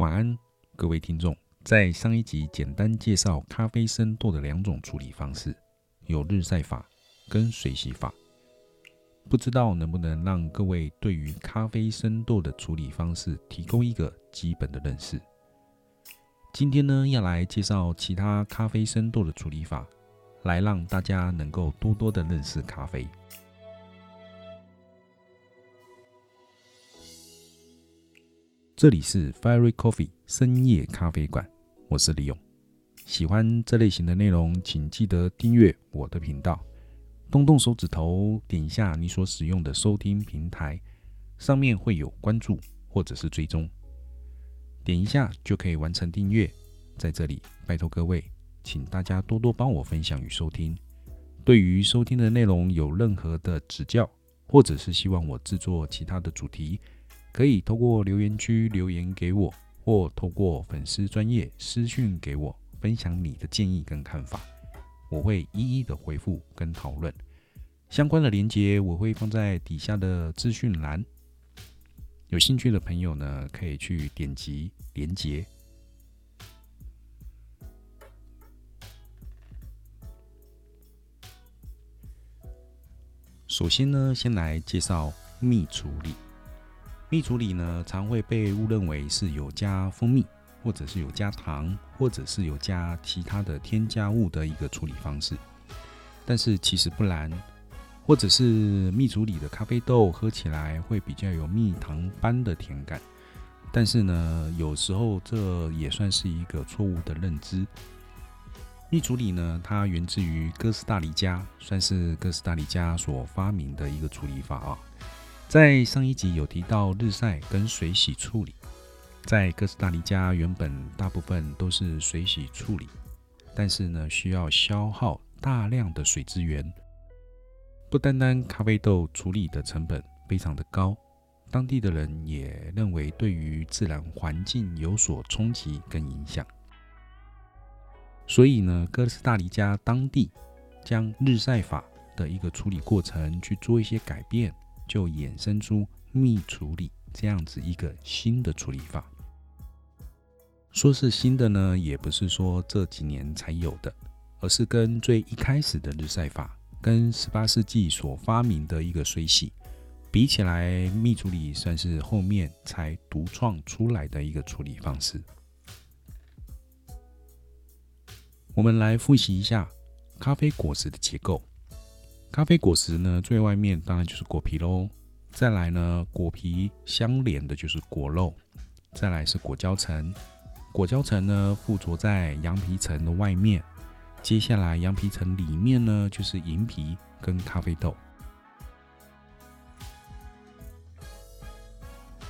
晚安，各位听众。在上一集简单介绍咖啡生豆的两种处理方式，有日晒法跟水洗法。不知道能不能让各位对于咖啡生豆的处理方式提供一个基本的认识。今天呢，要来介绍其他咖啡生豆的处理法，来让大家能够多多的认识咖啡。这里是 Fairy Coffee 深夜咖啡馆，我是李勇。喜欢这类型的内容，请记得订阅我的频道，动动手指头，点一下你所使用的收听平台，上面会有关注或者是追踪，点一下就可以完成订阅。在这里，拜托各位，请大家多多帮我分享与收听。对于收听的内容有任何的指教，或者是希望我制作其他的主题。可以透过留言区留言给我，或透过粉丝专业私讯给我，分享你的建议跟看法，我会一一的回复跟讨论。相关的链接我会放在底下的资讯栏，有兴趣的朋友呢可以去点击链接。首先呢，先来介绍蜜处理。蜜处理呢，常会被误认为是有加蜂蜜，或者是有加糖，或者是有加其他的添加物的一个处理方式。但是其实不然，或者是蜜处理的咖啡豆喝起来会比较有蜜糖般的甜感。但是呢，有时候这也算是一个错误的认知。蜜处理呢，它源自于哥斯达黎加，算是哥斯达黎加所发明的一个处理法啊。在上一集有提到日晒跟水洗处理，在哥斯达黎加原本大部分都是水洗处理，但是呢需要消耗大量的水资源，不单单咖啡豆处理的成本非常的高，当地的人也认为对于自然环境有所冲击跟影响，所以呢哥斯达黎加当地将日晒法的一个处理过程去做一些改变。就衍生出蜜处理这样子一个新的处理法。说是新的呢，也不是说这几年才有的，而是跟最一开始的日晒法，跟十八世纪所发明的一个水洗比起来，蜜处理算是后面才独创出来的一个处理方式。我们来复习一下咖啡果实的结构。咖啡果实呢，最外面当然就是果皮喽。再来呢，果皮相连的就是果肉。再来是果胶层，果胶层呢附着在羊皮层的外面。接下来羊皮层里面呢就是银皮跟咖啡豆。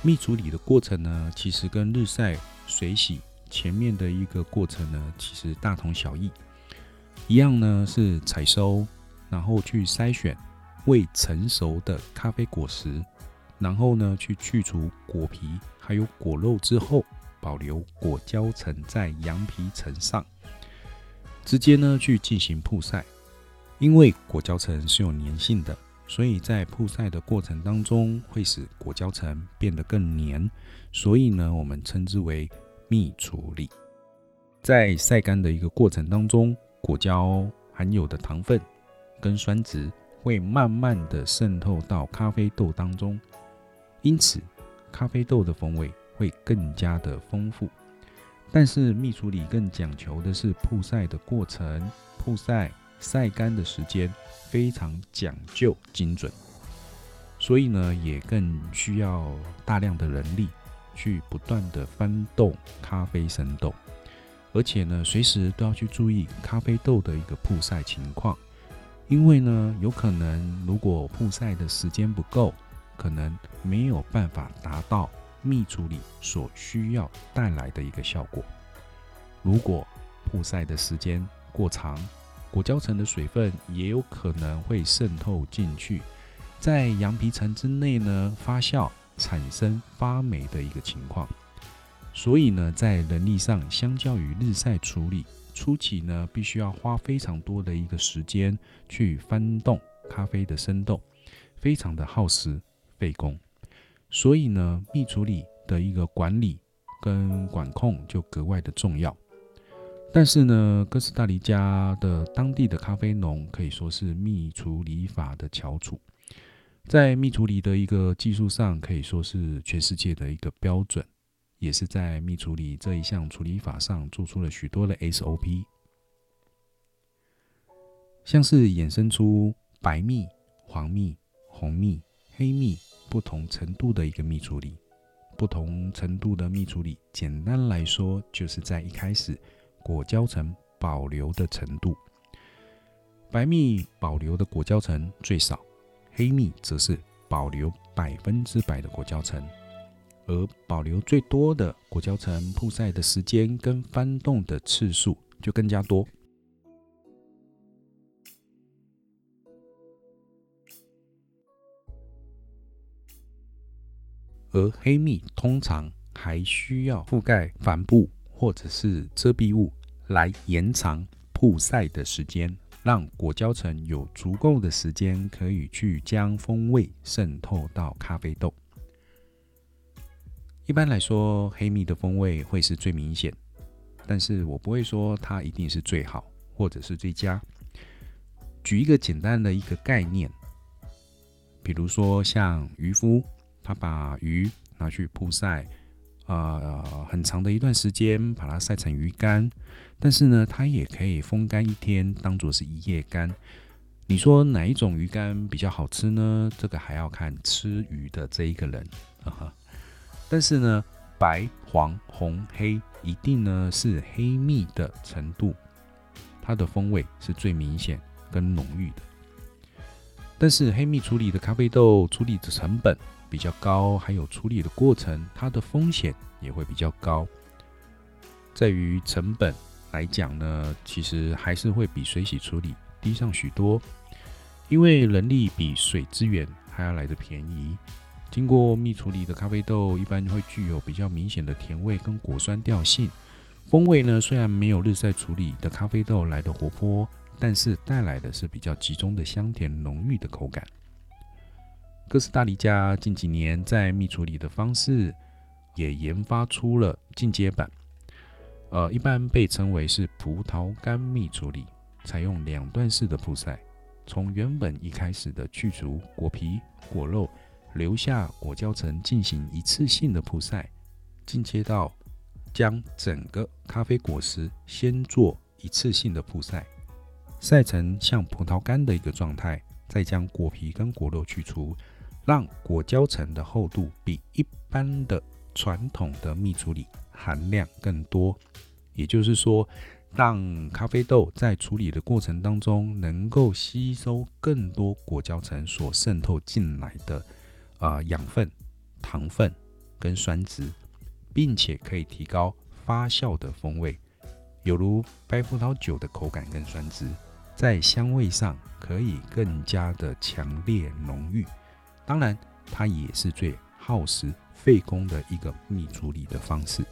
蜜处理的过程呢，其实跟日晒、水洗前面的一个过程呢，其实大同小异。一样呢是采收。然后去筛选未成熟的咖啡果实，然后呢去去除果皮还有果肉之后，保留果胶层在羊皮层上，直接呢去进行曝晒。因为果胶层是有粘性的，所以在曝晒的过程当中会使果胶层变得更黏，所以呢我们称之为蜜处理。在晒干的一个过程当中，果胶含有的糖分。跟酸值会慢慢的渗透到咖啡豆当中，因此咖啡豆的风味会更加的丰富。但是蜜处理更讲求的是曝晒的过程，曝晒晒干的时间非常讲究精准，所以呢也更需要大量的人力去不断的翻动咖啡生豆，而且呢随时都要去注意咖啡豆的一个曝晒情况。因为呢，有可能如果曝晒的时间不够，可能没有办法达到蜜处理所需要带来的一个效果。如果曝晒的时间过长，果胶层的水分也有可能会渗透进去，在羊皮层之内呢发酵，产生发霉的一个情况。所以呢，在能力上，相较于日晒处理。初期呢，必须要花非常多的一个时间去翻动咖啡的生豆，非常的耗时费工。所以呢，蜜处理的一个管理跟管控就格外的重要。但是呢，哥斯达黎加的当地的咖啡农可以说是蜜处理法的翘楚，在蜜处理的一个技术上，可以说是全世界的一个标准，也是在蜜处理这一项处理法上做出了许多的 SOP，像是衍生出白蜜、黄蜜、红蜜、黑蜜不同程度的一个蜜处理，不同程度的蜜处理，简单来说，就是在一开始。果胶层保留的程度，白蜜保留的果胶层最少，黑蜜则是保留百分之百的果胶层，而保留最多的果胶层曝晒的时间跟翻动的次数就更加多。而黑蜜通常还需要覆盖帆布。或者是遮蔽物来延长曝晒的时间，让果胶层有足够的时间可以去将风味渗透到咖啡豆。一般来说，黑蜜的风味会是最明显，但是我不会说它一定是最好或者是最佳。举一个简单的一个概念，比如说像渔夫，他把鱼拿去曝晒。呃，很长的一段时间把它晒成鱼干，但是呢，它也可以风干一天，当做是一夜干。你说哪一种鱼干比较好吃呢？这个还要看吃鱼的这一个人。但是呢，白、黄、红、黑，一定呢是黑蜜的程度，它的风味是最明显跟浓郁的。但是黑蜜处理的咖啡豆处理的成本。比较高，还有处理的过程，它的风险也会比较高。在于成本来讲呢，其实还是会比水洗处理低上许多，因为人力比水资源还要来的便宜。经过蜜处理的咖啡豆，一般会具有比较明显的甜味跟果酸调性。风味呢，虽然没有日晒处理的咖啡豆来的活泼，但是带来的是比较集中的香甜浓郁的口感。哥斯达黎加近几年在蜜处理的方式也研发出了进阶版，呃，一般被称为是葡萄干蜜处理，采用两段式的曝晒，从原本一开始的去除果皮、果肉，留下果胶层进行一次性的曝晒，进阶到将整个咖啡果实先做一次性的曝晒，晒成像葡萄干的一个状态，再将果皮跟果肉去除。让果胶层的厚度比一般的传统的蜜处理含量更多，也就是说，让咖啡豆在处理的过程当中能够吸收更多果胶层所渗透进来的啊养分、糖分跟酸质，并且可以提高发酵的风味，有如白葡萄酒的口感跟酸质，在香味上可以更加的强烈浓郁。当然，它也是最耗时费工的一个蜜处理的方式。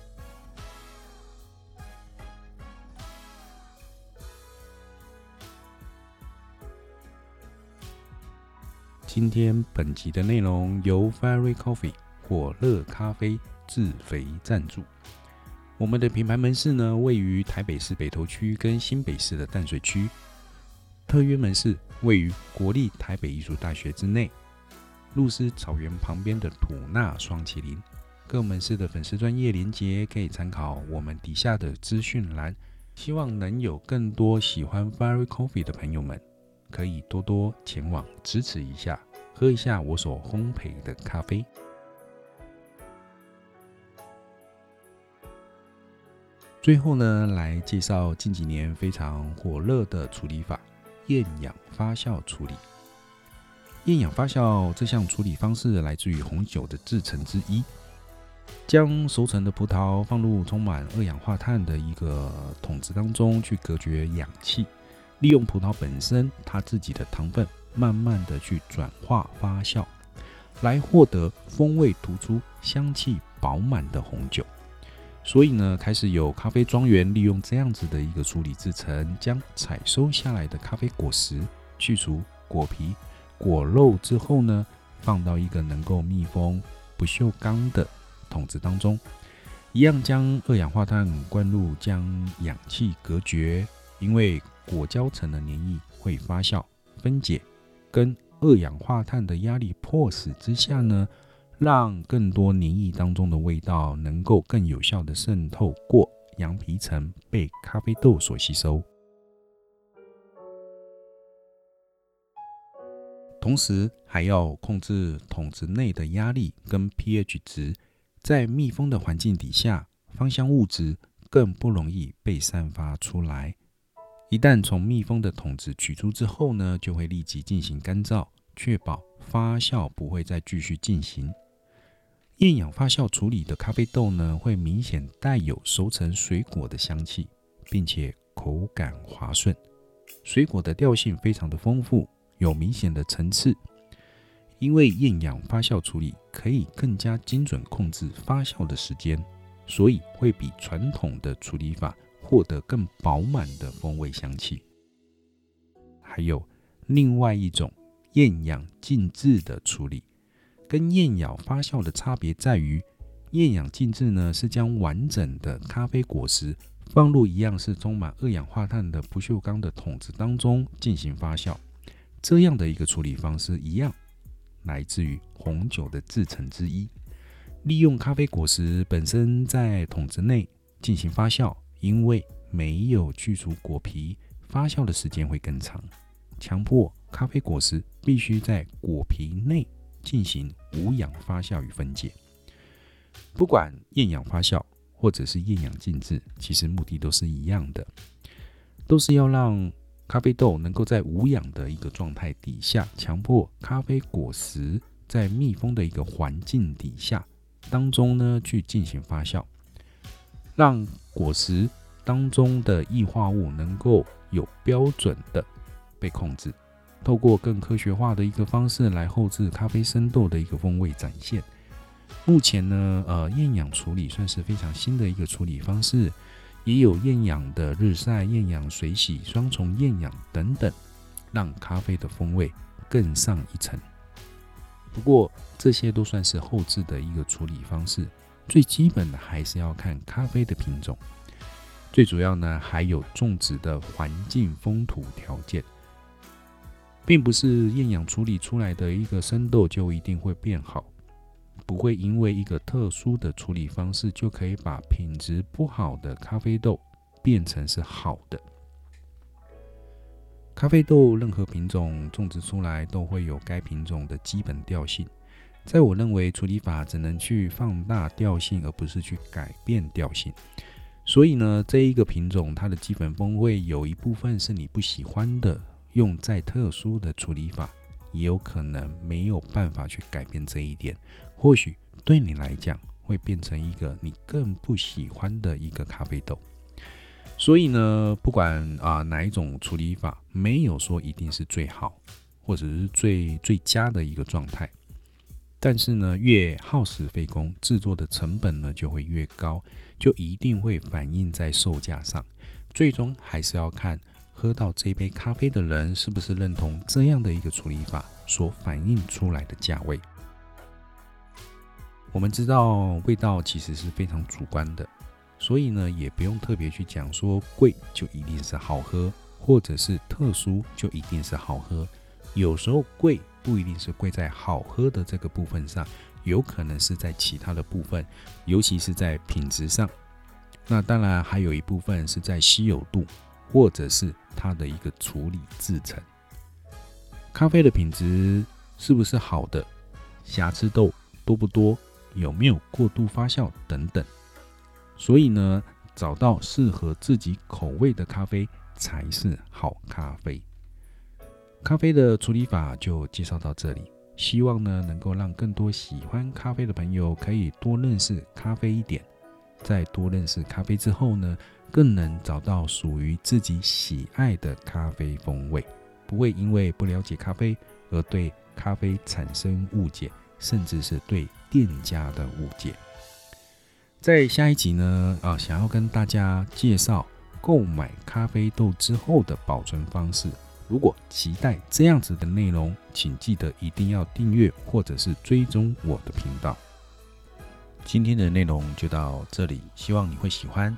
今天本集的内容由 Fairy Coffee 火乐咖啡自肥赞助。我们的品牌门市呢，位于台北市北投区跟新北市的淡水区，特约门市位于国立台北艺术大学之内。露丝草原旁边的土纳双麒麟，各门市的粉丝专业连接可以参考我们底下的资讯栏。希望能有更多喜欢 Fairy Coffee 的朋友们，可以多多前往支持一下，喝一下我所烘焙的咖啡。最后呢，来介绍近几年非常火热的处理法——厌氧发酵处理。厌氧发酵这项处理方式来自于红酒的制成之一，将熟成的葡萄放入充满二氧化碳的一个桶子当中去隔绝氧气，利用葡萄本身它自己的糖分，慢慢的去转化发酵，来获得风味突出、香气饱满的红酒。所以呢，开始有咖啡庄园利用这样子的一个处理制成，将采收下来的咖啡果实去除果皮。果肉之后呢，放到一个能够密封不锈钢的桶子当中，一样将二氧化碳灌入，将氧气隔绝。因为果胶层的黏液会发酵分解，跟二氧化碳的压力迫使之下呢，让更多黏液当中的味道能够更有效的渗透过羊皮层，被咖啡豆所吸收。同时还要控制桶子内的压力跟 pH 值，在密封的环境底下，芳香物质更不容易被散发出来。一旦从密封的桶子取出之后呢，就会立即进行干燥，确保发酵不会再继续进行。厌氧发酵处理的咖啡豆呢，会明显带有熟成水果的香气，并且口感滑顺，水果的调性非常的丰富。有明显的层次，因为厌氧发酵处理可以更加精准控制发酵的时间，所以会比传统的处理法获得更饱满的风味香气。还有另外一种厌氧浸渍的处理，跟厌氧发酵的差别在于，厌氧浸渍呢是将完整的咖啡果实放入一样是充满二氧化碳的不锈钢的桶子当中进行发酵。这样的一个处理方式一样，来自于红酒的制成之一，利用咖啡果实本身在桶子内进行发酵，因为没有去除果皮，发酵的时间会更长。强迫咖啡果实必须在果皮内进行无氧发酵与分解。不管厌氧发酵或者是厌氧静置，其实目的都是一样的，都是要让。咖啡豆能够在无氧的一个状态底下，强迫咖啡果实在密封的一个环境底下当中呢去进行发酵，让果实当中的异化物能够有标准的被控制，透过更科学化的一个方式来后置咖啡生豆的一个风味展现。目前呢，呃，厌氧处理算是非常新的一个处理方式。也有厌氧的日晒、厌氧水洗、双重厌氧等等，让咖啡的风味更上一层。不过这些都算是后置的一个处理方式，最基本的还是要看咖啡的品种。最主要呢，还有种植的环境风土条件，并不是厌氧处理出来的一个生豆就一定会变好。不会因为一个特殊的处理方式就可以把品质不好的咖啡豆变成是好的。咖啡豆任何品种种植出来都会有该品种的基本调性，在我认为处理法只能去放大调性，而不是去改变调性。所以呢，这一个品种它的基本风味有一部分是你不喜欢的，用再特殊的处理法。也有可能没有办法去改变这一点，或许对你来讲会变成一个你更不喜欢的一个咖啡豆。所以呢，不管啊哪一种处理法，没有说一定是最好或者是最最佳的一个状态。但是呢，越耗时费工，制作的成本呢就会越高，就一定会反映在售价上。最终还是要看。喝到这杯咖啡的人是不是认同这样的一个处理法所反映出来的价位？我们知道味道其实是非常主观的，所以呢也不用特别去讲说贵就一定是好喝，或者是特殊就一定是好喝。有时候贵不一定是贵在好喝的这个部分上，有可能是在其他的部分，尤其是在品质上。那当然还有一部分是在稀有度。或者是它的一个处理制成，咖啡的品质是不是好的，瑕疵豆多不多，有没有过度发酵等等。所以呢，找到适合自己口味的咖啡才是好咖啡。咖啡的处理法就介绍到这里，希望呢能够让更多喜欢咖啡的朋友可以多认识咖啡一点，在多认识咖啡之后呢。更能找到属于自己喜爱的咖啡风味，不会因为不了解咖啡而对咖啡产生误解，甚至是对店家的误解。在下一集呢，啊，想要跟大家介绍购买咖啡豆之后的保存方式。如果期待这样子的内容，请记得一定要订阅或者是追踪我的频道。今天的内容就到这里，希望你会喜欢。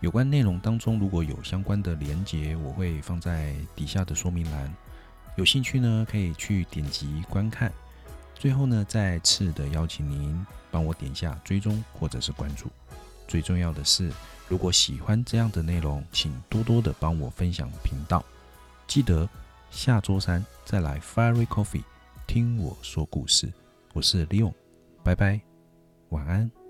有关内容当中如果有相关的连结，我会放在底下的说明栏。有兴趣呢，可以去点击观看。最后呢，再次的邀请您帮我点下追踪或者是关注。最重要的是，如果喜欢这样的内容，请多多的帮我分享频道。记得下周三再来 Fairy Coffee 听我说故事。我是 Leo 拜拜，晚安。